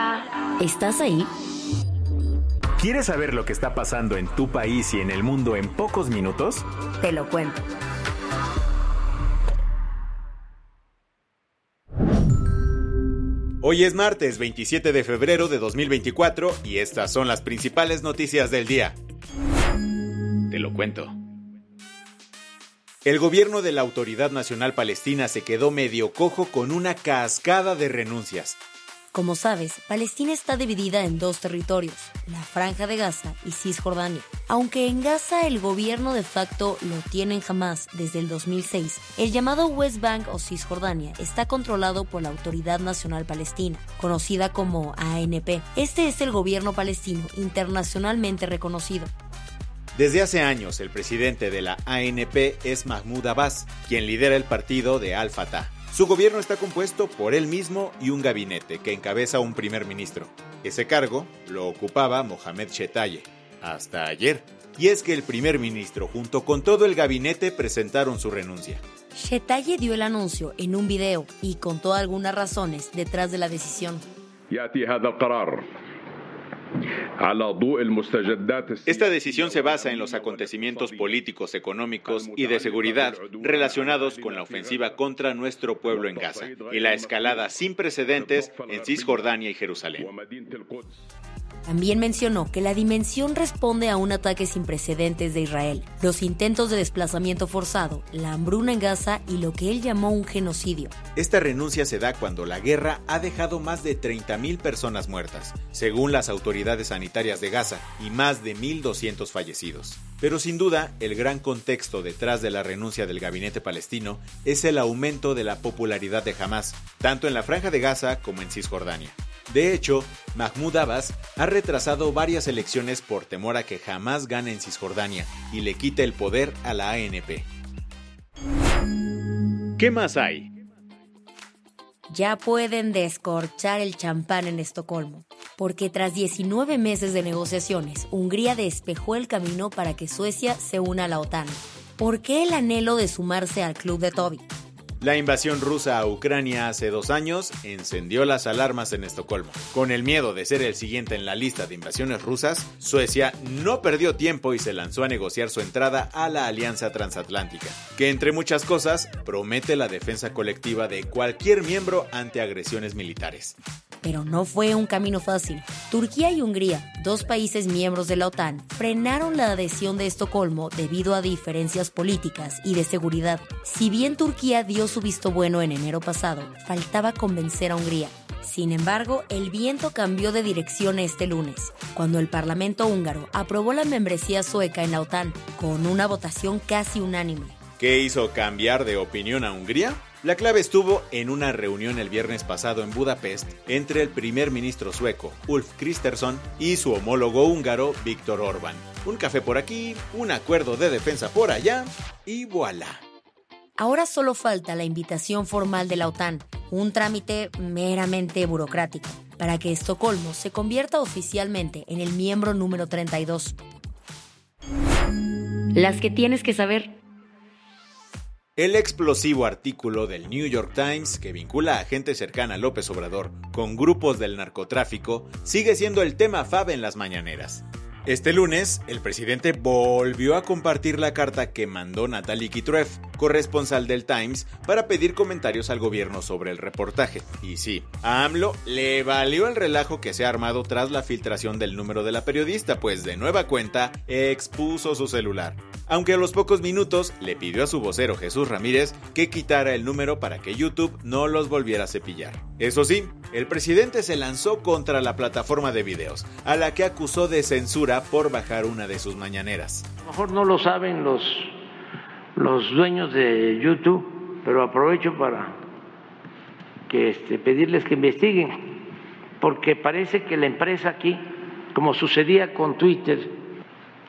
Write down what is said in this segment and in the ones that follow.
Hola. ¿Estás ahí? ¿Quieres saber lo que está pasando en tu país y en el mundo en pocos minutos? Te lo cuento. Hoy es martes 27 de febrero de 2024 y estas son las principales noticias del día. Te lo cuento. El gobierno de la Autoridad Nacional Palestina se quedó medio cojo con una cascada de renuncias. Como sabes, Palestina está dividida en dos territorios, la Franja de Gaza y Cisjordania. Aunque en Gaza el gobierno de facto lo tienen jamás desde el 2006, el llamado West Bank o Cisjordania está controlado por la Autoridad Nacional Palestina, conocida como ANP. Este es el gobierno palestino internacionalmente reconocido. Desde hace años, el presidente de la ANP es Mahmoud Abbas, quien lidera el partido de Al-Fatah. Su gobierno está compuesto por él mismo y un gabinete que encabeza un primer ministro. Ese cargo lo ocupaba Mohamed Shetaye, hasta ayer. Y es que el primer ministro junto con todo el gabinete presentaron su renuncia. Shetaye dio el anuncio en un video y contó algunas razones detrás de la decisión. Esta decisión se basa en los acontecimientos políticos, económicos y de seguridad relacionados con la ofensiva contra nuestro pueblo en Gaza y la escalada sin precedentes en Cisjordania y Jerusalén. También mencionó que la dimensión responde a un ataque sin precedentes de Israel, los intentos de desplazamiento forzado, la hambruna en Gaza y lo que él llamó un genocidio. Esta renuncia se da cuando la guerra ha dejado más de 30.000 personas muertas, según las autoridades sanitarias de Gaza, y más de 1.200 fallecidos. Pero sin duda, el gran contexto detrás de la renuncia del gabinete palestino es el aumento de la popularidad de Hamas, tanto en la franja de Gaza como en Cisjordania. De hecho, Mahmoud Abbas ha retrasado varias elecciones por temor a que jamás gane en Cisjordania y le quite el poder a la ANP. ¿Qué más hay? Ya pueden descorchar el champán en Estocolmo, porque tras 19 meses de negociaciones, Hungría despejó el camino para que Suecia se una a la OTAN. ¿Por qué el anhelo de sumarse al club de Toby? La invasión rusa a Ucrania hace dos años encendió las alarmas en Estocolmo. Con el miedo de ser el siguiente en la lista de invasiones rusas, Suecia no perdió tiempo y se lanzó a negociar su entrada a la Alianza Transatlántica, que entre muchas cosas promete la defensa colectiva de cualquier miembro ante agresiones militares pero no fue un camino fácil. Turquía y Hungría, dos países miembros de la OTAN, frenaron la adhesión de Estocolmo debido a diferencias políticas y de seguridad. Si bien Turquía dio su visto bueno en enero pasado, faltaba convencer a Hungría. Sin embargo, el viento cambió de dirección este lunes, cuando el Parlamento húngaro aprobó la membresía sueca en la OTAN con una votación casi unánime. ¿Qué hizo cambiar de opinión a Hungría? La clave estuvo en una reunión el viernes pasado en Budapest entre el primer ministro sueco, Ulf Kristersson, y su homólogo húngaro, Víctor Orbán. Un café por aquí, un acuerdo de defensa por allá, y voilà. Ahora solo falta la invitación formal de la OTAN, un trámite meramente burocrático, para que Estocolmo se convierta oficialmente en el miembro número 32. Las que tienes que saber. El explosivo artículo del New York Times que vincula a gente cercana a López Obrador con grupos del narcotráfico sigue siendo el tema fab en las mañaneras. Este lunes, el presidente volvió a compartir la carta que mandó Natalie Kitruev, corresponsal del Times, para pedir comentarios al gobierno sobre el reportaje. Y sí, a AMLO le valió el relajo que se ha armado tras la filtración del número de la periodista, pues de nueva cuenta expuso su celular. Aunque a los pocos minutos le pidió a su vocero Jesús Ramírez que quitara el número para que YouTube no los volviera a cepillar. Eso sí, el presidente se lanzó contra la plataforma de videos, a la que acusó de censura por bajar una de sus mañaneras. A lo mejor no lo saben los, los dueños de YouTube, pero aprovecho para que este, pedirles que investiguen, porque parece que la empresa aquí, como sucedía con Twitter,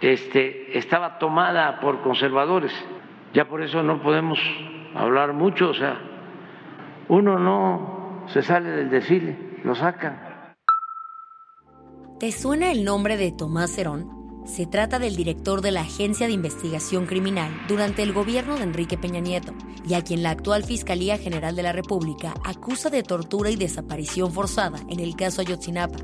este, estaba tomada por conservadores. Ya por eso no podemos hablar mucho, o sea, uno no se sale del desfile, lo sacan. ¿Te suena el nombre de Tomás Herón? Se trata del director de la Agencia de Investigación Criminal durante el gobierno de Enrique Peña Nieto y a quien la actual Fiscalía General de la República acusa de tortura y desaparición forzada en el caso Ayotzinapa.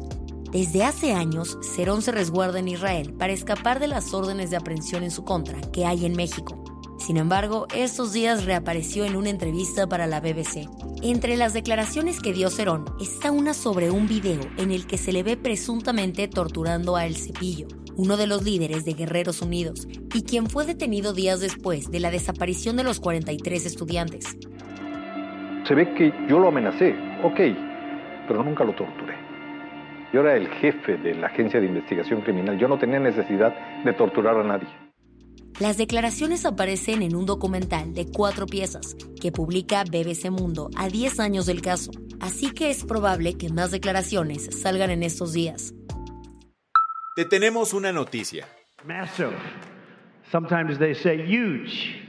Desde hace años, Cerón se resguarda en Israel para escapar de las órdenes de aprehensión en su contra que hay en México. Sin embargo, estos días reapareció en una entrevista para la BBC. Entre las declaraciones que dio Cerón está una sobre un video en el que se le ve presuntamente torturando a El Cepillo, uno de los líderes de Guerreros Unidos, y quien fue detenido días después de la desaparición de los 43 estudiantes. Se ve que yo lo amenacé, ok, pero nunca lo torturé. Yo era el jefe de la agencia de investigación criminal. Yo no tenía necesidad de torturar a nadie. Las declaraciones aparecen en un documental de cuatro piezas que publica BBC Mundo a 10 años del caso, así que es probable que más declaraciones salgan en estos días. Te tenemos una noticia. Massive. Sometimes they say huge.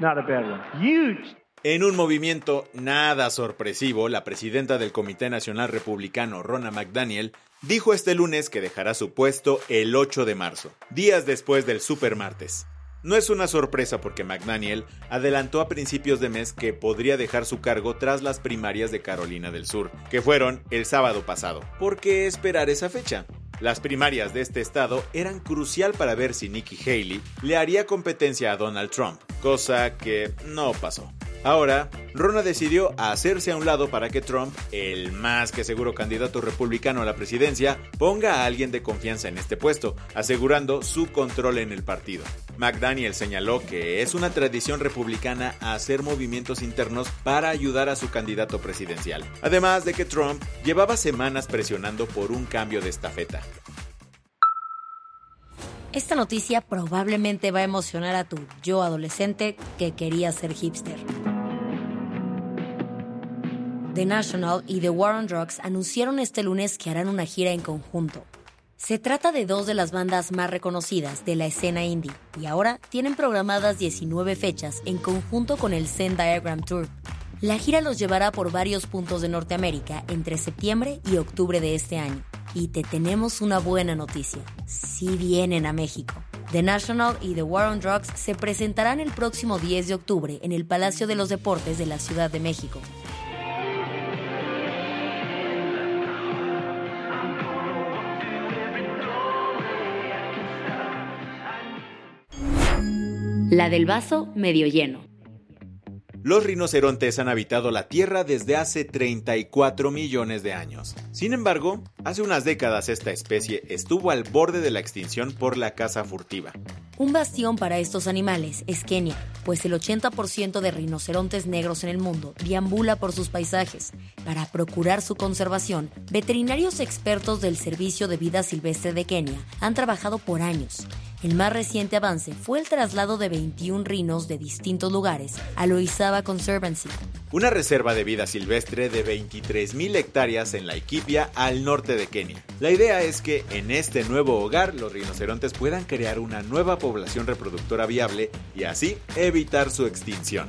Not a bad one. Huge. En un movimiento nada sorpresivo, la presidenta del Comité Nacional Republicano, Rona McDaniel, dijo este lunes que dejará su puesto el 8 de marzo, días después del supermartes. No es una sorpresa porque McDaniel adelantó a principios de mes que podría dejar su cargo tras las primarias de Carolina del Sur, que fueron el sábado pasado. ¿Por qué esperar esa fecha? Las primarias de este estado eran crucial para ver si Nikki Haley le haría competencia a Donald Trump, cosa que no pasó. Ahora, Rona decidió hacerse a un lado para que Trump, el más que seguro candidato republicano a la presidencia, ponga a alguien de confianza en este puesto, asegurando su control en el partido. McDaniel señaló que es una tradición republicana hacer movimientos internos para ayudar a su candidato presidencial, además de que Trump llevaba semanas presionando por un cambio de estafeta. Esta noticia probablemente va a emocionar a tu yo adolescente que quería ser hipster. The National y The War on Drugs anunciaron este lunes que harán una gira en conjunto. Se trata de dos de las bandas más reconocidas de la escena indie y ahora tienen programadas 19 fechas en conjunto con el Zen Diagram Tour. La gira los llevará por varios puntos de Norteamérica entre septiembre y octubre de este año. Y te tenemos una buena noticia. Si vienen a México. The National y The War on Drugs se presentarán el próximo 10 de octubre en el Palacio de los Deportes de la Ciudad de México. La del vaso medio lleno. Los rinocerontes han habitado la Tierra desde hace 34 millones de años. Sin embargo, hace unas décadas esta especie estuvo al borde de la extinción por la caza furtiva. Un bastión para estos animales es Kenia, pues el 80% de rinocerontes negros en el mundo deambula por sus paisajes. Para procurar su conservación, veterinarios expertos del Servicio de Vida Silvestre de Kenia han trabajado por años. El más reciente avance fue el traslado de 21 rinos de distintos lugares a Loizaba Conservancy, una reserva de vida silvestre de 23.000 hectáreas en la Equipia al norte de Kenia. La idea es que en este nuevo hogar los rinocerontes puedan crear una nueva población reproductora viable y así evitar su extinción.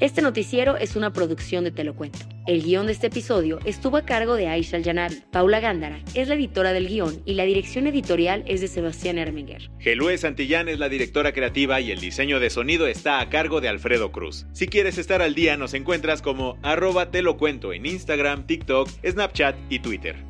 Este noticiero es una producción de Te lo Cuento. El guion de este episodio estuvo a cargo de Aisha Al-Janabi. Paula Gándara es la editora del guion y la dirección editorial es de Sebastián Erminger. Gelue Santillán es la directora creativa y el diseño de sonido está a cargo de Alfredo Cruz. Si quieres estar al día, nos encuentras como arroba te en Instagram, TikTok, Snapchat y Twitter.